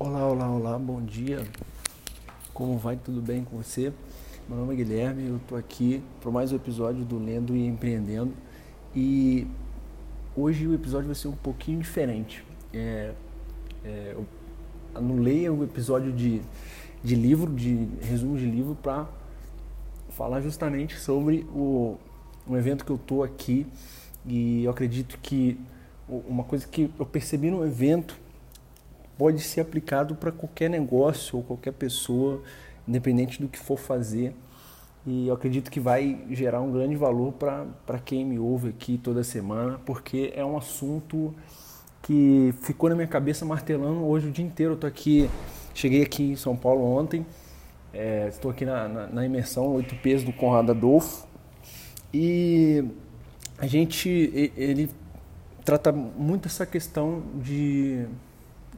Olá, olá, olá, bom dia. Como vai? Tudo bem com você? Meu nome é Guilherme, eu estou aqui para mais um episódio do Lendo e Empreendendo e hoje o episódio vai ser um pouquinho diferente. É, é, eu anulei o episódio de, de livro, de resumo de livro, para falar justamente sobre o, um evento que eu estou aqui e eu acredito que uma coisa que eu percebi no evento pode ser aplicado para qualquer negócio ou qualquer pessoa, independente do que for fazer. E eu acredito que vai gerar um grande valor para quem me ouve aqui toda semana, porque é um assunto que ficou na minha cabeça martelando hoje o dia inteiro. Eu tô aqui, cheguei aqui em São Paulo ontem, é, estou aqui na, na, na imersão 8 Ps do Conrado Adolfo e a gente, ele trata muito essa questão de,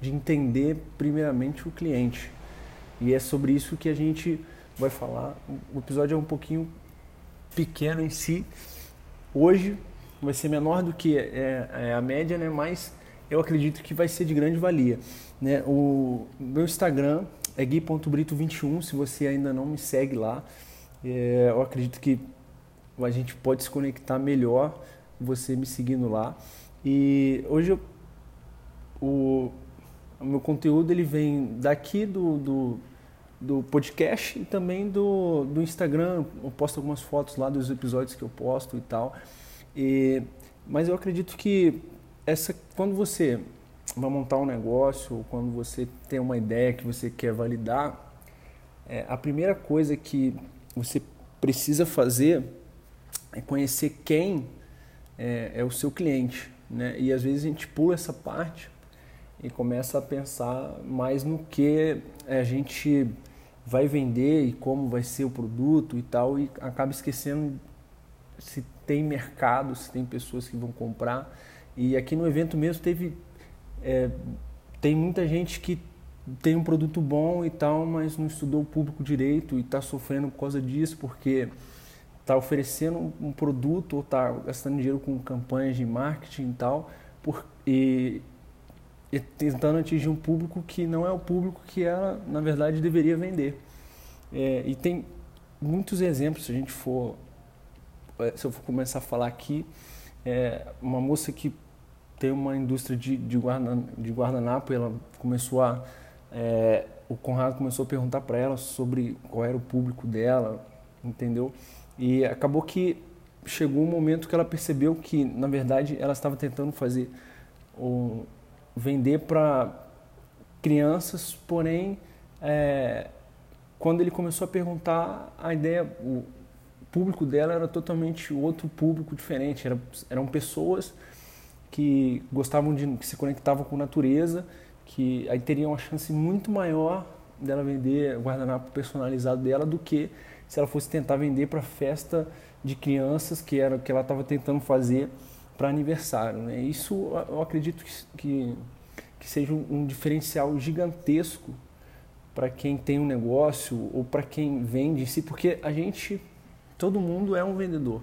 de entender primeiramente o cliente. E é sobre isso que a gente vai falar. O episódio é um pouquinho pequeno em si. Hoje vai ser menor do que é, é a média, né? mas eu acredito que vai ser de grande valia. Né? O meu Instagram é gui.brito21, se você ainda não me segue lá, é, eu acredito que a gente pode se conectar melhor você me seguindo lá. E hoje eu, o, o, meu conteúdo ele vem daqui do, do, do, podcast e também do, do Instagram. Eu posto algumas fotos lá dos episódios que eu posto e tal. E, mas eu acredito que essa, quando você vai montar um negócio, quando você tem uma ideia que você quer validar, é, a primeira coisa que você precisa fazer é conhecer quem é, é o seu cliente. Né? E às vezes a gente pula essa parte e começa a pensar mais no que a gente vai vender e como vai ser o produto e tal, e acaba esquecendo se tem mercado, se tem pessoas que vão comprar. E aqui no evento mesmo teve. É, tem muita gente que tem um produto bom e tal, mas não estudou o público direito e está sofrendo por causa disso, porque está oferecendo um produto ou está gastando dinheiro com campanhas de marketing e tal, por, e, e, tentando atingir um público que não é o público que ela, na verdade, deveria vender. É, e tem muitos exemplos, se a gente for, é, se eu for começar a falar aqui, é, uma moça que tem uma indústria de, de, guarda, de guardanapo, ela começou a... É, o Conrado começou a perguntar para ela sobre qual era o público dela, entendeu? E acabou que chegou um momento que ela percebeu que, na verdade, ela estava tentando fazer um, vender para crianças, porém, é, quando ele começou a perguntar, a ideia, o público dela era totalmente outro público diferente. Era, eram pessoas que gostavam de, que se conectavam com natureza, que aí teriam uma chance muito maior dela vender guardanapo personalizado dela do que se ela fosse tentar vender para festa de crianças, que era o que ela estava tentando fazer para aniversário. Né? Isso eu acredito que, que seja um diferencial gigantesco para quem tem um negócio ou para quem vende em si, porque a gente, todo mundo é um vendedor.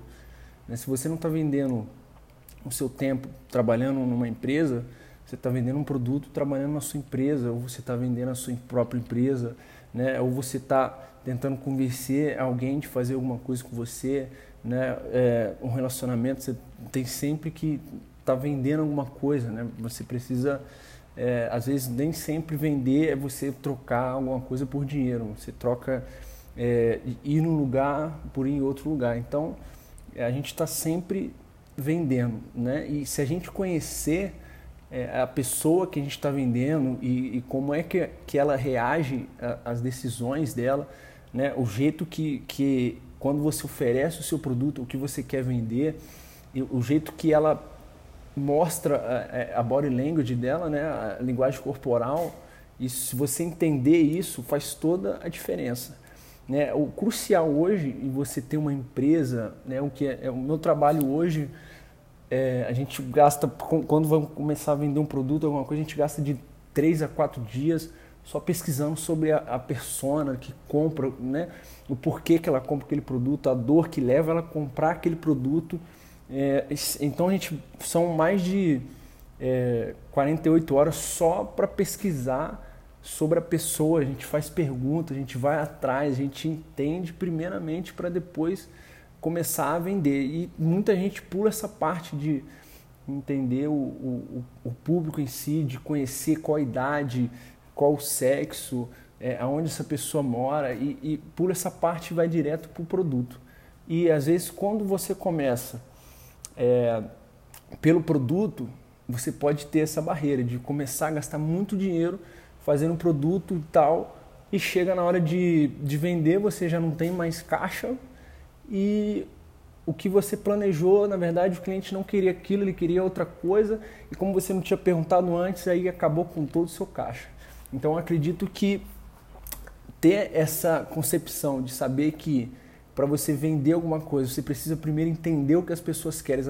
Né? Se você não está vendendo o seu tempo trabalhando numa empresa, você está vendendo um produto trabalhando na sua empresa, ou você está vendendo a sua própria empresa, né? ou você está tentando convencer alguém de fazer alguma coisa com você, né? É, um relacionamento você tem sempre que estar tá vendendo alguma coisa, né? Você precisa, é, às vezes nem sempre vender é você trocar alguma coisa por dinheiro. Você troca é, ir num lugar por ir em outro lugar. Então a gente está sempre vendendo, né? E se a gente conhecer é, a pessoa que a gente está vendendo e, e, como é que, que ela reage às decisões dela, né? O jeito que, que quando você oferece o seu produto, o que você quer vender, o jeito que ela mostra a, a body language dela, né? A linguagem corporal, e se você entender isso, faz toda a diferença. Né? O crucial hoje, e você ter uma empresa, né? o que é, é o meu trabalho hoje, é, a gente gasta, quando vamos começar a vender um produto, alguma coisa, a gente gasta de 3 a 4 dias só pesquisando sobre a, a persona que compra, né? o porquê que ela compra aquele produto, a dor que leva ela a comprar aquele produto. É, então a gente são mais de é, 48 horas só para pesquisar sobre a pessoa, a gente faz perguntas, a gente vai atrás, a gente entende primeiramente para depois começar a vender. E muita gente pula essa parte de entender o, o, o público em si, de conhecer qual idade, qual o sexo, é, aonde essa pessoa mora e, e pula essa parte vai direto para o produto. E às vezes quando você começa é, pelo produto, você pode ter essa barreira de começar a gastar muito dinheiro fazendo um produto e tal, e chega na hora de, de vender, você já não tem mais caixa e o que você planejou, na verdade, o cliente não queria aquilo, ele queria outra coisa, e como você não tinha perguntado antes, aí acabou com todo o seu caixa. Então, acredito que ter essa concepção de saber que para você vender alguma coisa, você precisa primeiro entender o que as pessoas querem.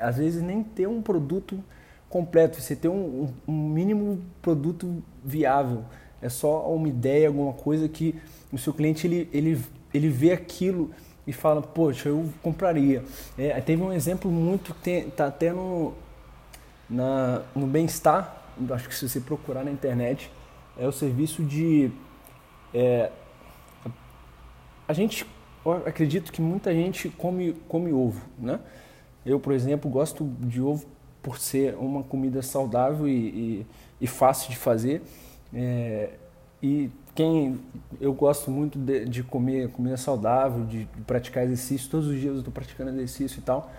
Às vezes, nem ter um produto completo, você ter um, um mínimo produto viável. É só uma ideia, alguma coisa que o seu cliente ele, ele, ele vê aquilo e fala, poxa, eu compraria. É, teve um exemplo muito, tem, tá até no, no Bem-Estar, acho que se você procurar na internet, é o serviço de. É, a gente, acredito que muita gente come, come ovo, né? Eu, por exemplo, gosto de ovo por ser uma comida saudável e, e, e fácil de fazer. É, e quem eu gosto muito de, de, comer comida saudável, de, de praticar exercício, todos os dias eu estou praticando exercício e tal.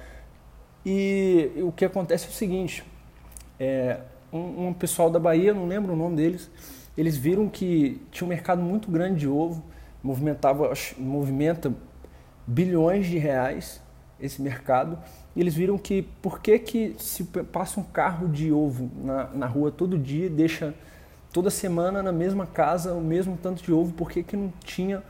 E, e, o que acontece é o seguinte: é, um, um, pessoal da Bahia, não lembro o nome deles, eles viram que tinha um mercado muito grande de ovo, movimentava, movimenta bilhões de reais esse mercado. E eles viram que por que, que se passa um carro de ovo na, na rua todo dia e deixa toda semana na mesma casa o mesmo tanto de ovo, por que, que não tinha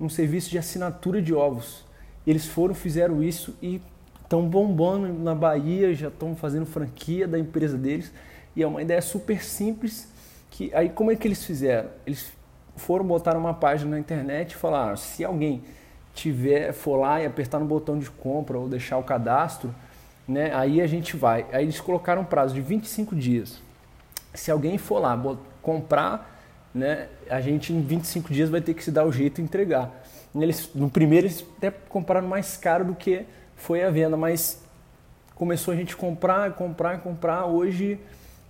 um serviço de assinatura de ovos? Eles foram, fizeram isso e estão bombando na Bahia, já estão fazendo franquia da empresa deles. E é uma ideia super simples que aí como é que eles fizeram? Eles foram botar uma página na internet e falaram, se alguém tiver, for lá e apertar no botão de compra ou deixar o cadastro, né, aí a gente vai. Aí eles colocaram um prazo de 25 dias. Se alguém for lá comprar, né, a gente em 25 dias vai ter que se dar o jeito de entregar. Eles, no primeiro eles até compraram mais caro do que foi a venda, mas começou a gente comprar, comprar, comprar. Hoje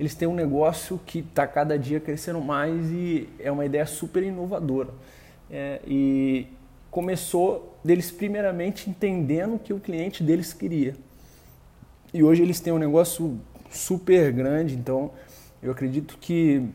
eles têm um negócio que está cada dia crescendo mais e é uma ideia super inovadora. É, e, começou deles primeiramente entendendo o que o cliente deles queria. E hoje eles têm um negócio super grande, então eu acredito que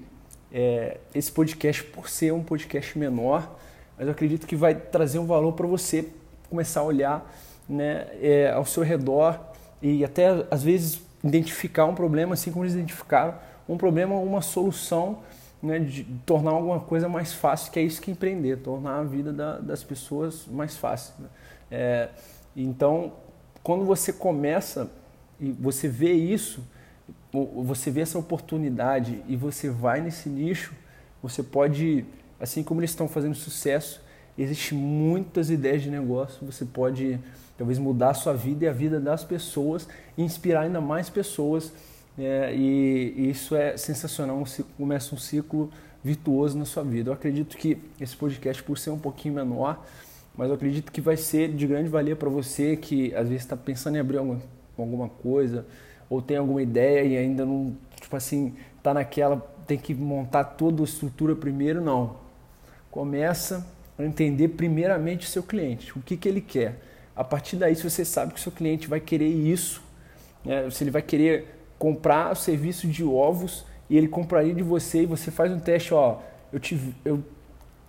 é, esse podcast, por ser um podcast menor, mas eu acredito que vai trazer um valor para você começar a olhar né, é, ao seu redor e até às vezes identificar um problema, assim como eles identificaram um problema, uma solução né, de tornar alguma coisa mais fácil, que é isso que é empreender, tornar a vida da, das pessoas mais fácil. Né? É, então, quando você começa e você vê isso, você vê essa oportunidade e você vai nesse nicho, você pode, assim como eles estão fazendo sucesso, existem muitas ideias de negócio, você pode talvez mudar a sua vida e a vida das pessoas inspirar ainda mais pessoas é, e, isso é sensacional, um ciclo, começa um ciclo virtuoso na sua vida. Eu acredito que esse podcast, por ser um pouquinho menor, mas eu acredito que vai ser de grande valia para você que às vezes está pensando em abrir alguma, alguma coisa ou tem alguma ideia e ainda não, tipo assim, está naquela, tem que montar toda a estrutura primeiro, não. Começa entender primeiramente o seu cliente, o que, que ele quer. A partir daí, se você sabe que o seu cliente vai querer isso, né, se ele vai querer comprar o serviço de ovos e ele compraria de você e você faz um teste, ó, eu te, eu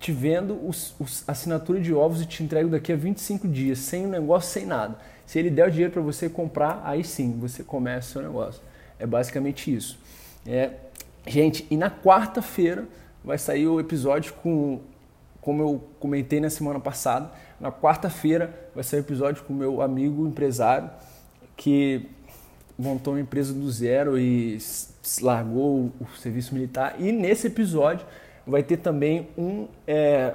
te vendo os, os assinatura de ovos e te entrego daqui a 25 dias, sem um negócio, sem nada. Se ele der o dinheiro para você comprar, aí sim, você começa o seu negócio. É basicamente isso. É, gente, e na quarta-feira vai sair o episódio com, como eu comentei na semana passada, na quarta-feira vai sair o episódio com meu amigo empresário, que montou uma empresa do zero e largou o serviço militar. E nesse episódio vai ter também um. É,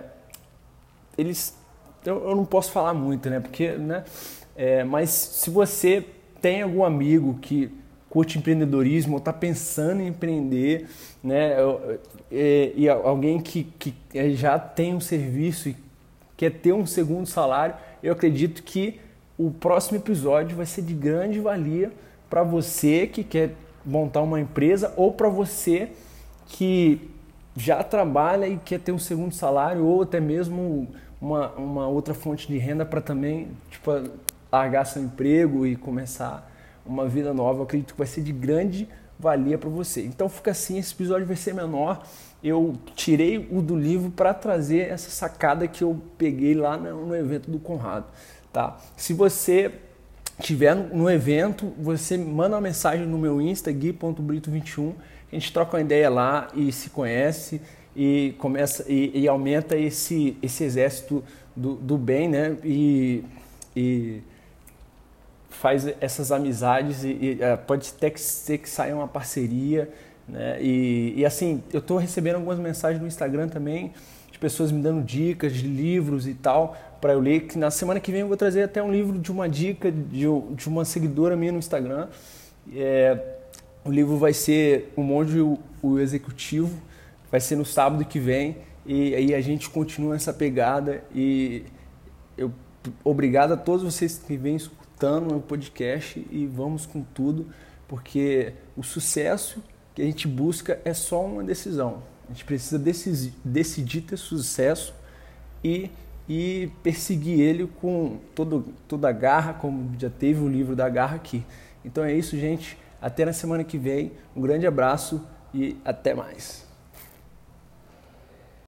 eles. Eu, eu, não posso falar muito, né? Porque, né? É, mas se você tem algum amigo que curte empreendedorismo ou está pensando em empreender, né? E, e alguém que, que já tem um serviço e quer ter um segundo salário, eu acredito que o próximo episódio vai ser de grande valia para você que quer montar uma empresa ou para você que já trabalha e quer ter um segundo salário ou até mesmo uma, uma outra fonte de renda para também tipo, largar seu emprego e começar uma vida nova. Eu acredito que vai ser de grande valia para você. Então fica assim, esse episódio vai ser menor. Eu tirei o do livro para trazer essa sacada que eu peguei lá no evento do Conrado, tá? Se você tiver no evento, você manda uma mensagem no meu Insta gui.brito21, a gente troca uma ideia lá e se conhece e começa e, e aumenta esse esse exército do, do bem, né? E, e faz essas amizades e, e é, pode até que ser que saia uma parceria, né? E, e assim, eu estou recebendo algumas mensagens no Instagram também de pessoas me dando dicas de livros e tal para eu ler. Que na semana que vem eu vou trazer até um livro de uma dica de, de uma seguidora minha no Instagram. É, o livro vai ser O Monge o, Executivo, vai ser no sábado que vem e aí a gente continua essa pegada e eu obrigado a todos vocês que vêm escutando o podcast e vamos com tudo, porque o sucesso que a gente busca é só uma decisão. A gente precisa decidir, ter sucesso e, e perseguir ele com todo, toda a garra, como já teve o livro da garra aqui. Então é isso, gente. Até na semana que vem. Um grande abraço e até mais.